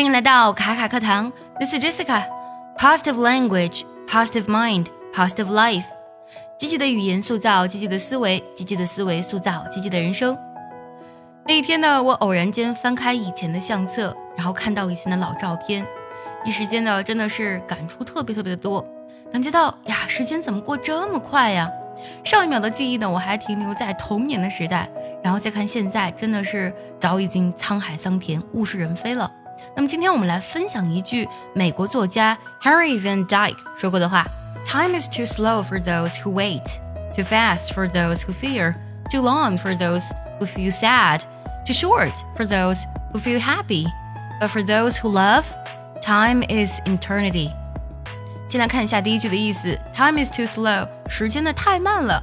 欢迎来到卡卡课堂，This is Jessica。Positive language, positive mind, positive life。积极的语言塑造积极的思维，积极的思维塑造积极的人生。那一天呢，我偶然间翻开以前的相册，然后看到以前的老照片，一时间呢，真的是感触特别特别的多，感觉到呀，时间怎么过这么快呀？上一秒的记忆呢，我还停留在童年的时代，然后再看现在，真的是早已经沧海桑田，物是人非了。那么今天我们来分享一句美国作家 Henry Van Dyke 说过的话：“Time is too slow for those who wait, too fast for those who fear, too long for those who feel sad, too short for those who feel happy, but for those who love, time is eternity。”先来看一下第一句的意思：“Time is too slow，时间呢太慢了。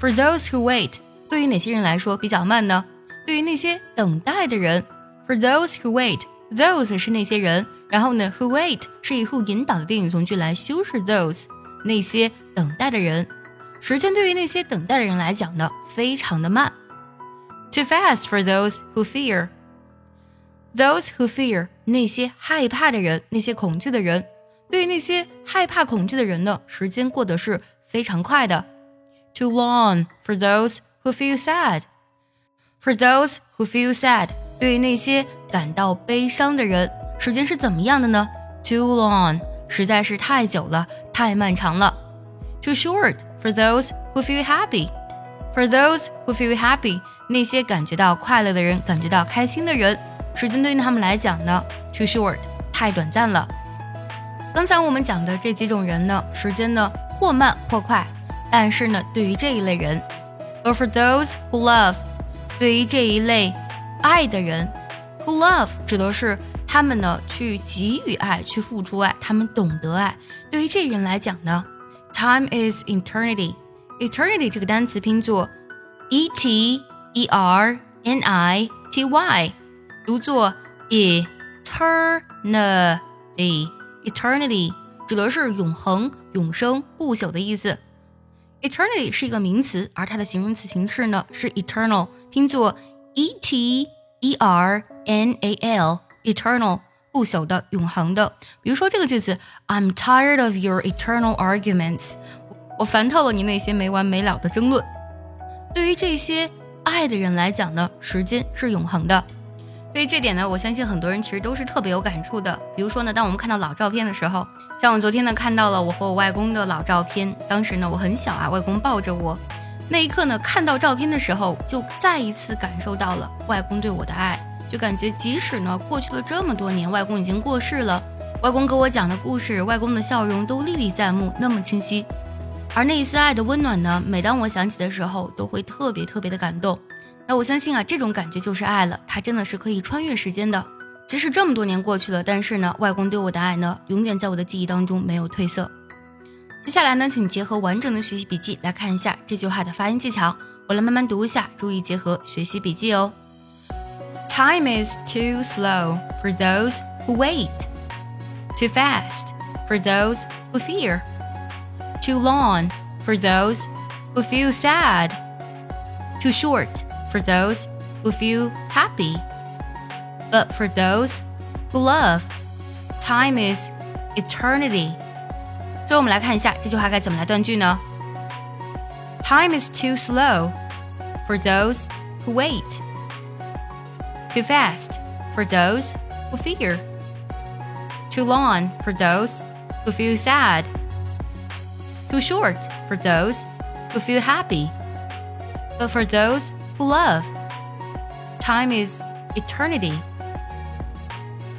For those who wait，对于哪些人来说比较慢呢？对于那些等待的人，for those who wait。” Those 是那些人，然后呢，who wait 是以 who 引导的定语从句来修饰 those 那些等待的人。时间对于那些等待的人来讲呢，非常的慢。Too fast for those who fear. Those who fear 那些害怕的人，那些恐惧的人。对于那些害怕恐惧的人呢，时间过得是非常快的。Too long for those who feel sad. For those who feel sad. 对于那些 感到悲伤的人，时间是怎么样的呢？Too long，实在是太久了，太漫长了。Too short for those who feel happy. For those who feel happy，那些感觉到快乐的人，感觉到开心的人，时间对于他们来讲呢，too short，太短暂了。刚才我们讲的这几种人呢，时间呢或慢或快，但是呢，对于这一类人，or for those who love，对于这一类。爱的人，who love 指的是他们呢去给予爱，去付出爱，他们懂得爱。对于这人来讲呢，time is eternity。eternity 这个单词拼作 e t e r n i t y，读作 eternity。eternity 指的是永恒、永生、不朽的意思。eternity 是一个名词，而它的形容词形式呢是 eternal，拼作 e t。E R N A L，eternal，不朽的、永恒的。比如说这个句子，I'm tired of your eternal arguments，我烦透了你那些没完没了的争论。对于这些爱的人来讲呢，时间是永恒的。对于这点呢，我相信很多人其实都是特别有感触的。比如说呢，当我们看到老照片的时候，像我昨天呢看到了我和我外公的老照片，当时呢我很小啊，外公抱着我。那一刻呢，看到照片的时候，就再一次感受到了外公对我的爱，就感觉即使呢过去了这么多年，外公已经过世了，外公给我讲的故事，外公的笑容都历历在目，那么清晰。而那一丝爱的温暖呢，每当我想起的时候，都会特别特别的感动。那我相信啊，这种感觉就是爱了，它真的是可以穿越时间的。即使这么多年过去了，但是呢，外公对我的爱呢，永远在我的记忆当中没有褪色。接下来呢，请结合完整的学习笔记来看一下这句话的发音技巧。我来慢慢读一下，注意结合学习笔记哦。Time is too slow for those who wait, too fast for those who fear, too long for those who feel sad, too short for those who feel happy. But for those who love, time is eternity. 最后我们来看一下这句话该怎么来断句呢？Time is too slow for those who wait, too fast for those who fear, too long for those who feel sad, too short for those who feel happy. But for those who love, time is eternity.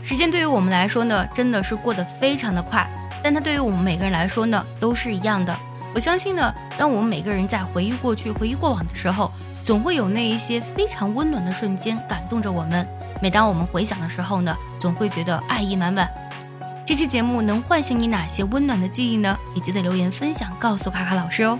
时间对于我们来说呢，真的是过得非常的快。但它对于我们每个人来说呢，都是一样的。我相信呢，当我们每个人在回忆过去、回忆过往的时候， 总会有那一些非常温暖的瞬间感动着我们。每当我们回想的时候呢，总会觉得爱意满满。这期节目能唤醒你哪些温暖的记忆呢？也记得留言分享告诉卡卡老师哦。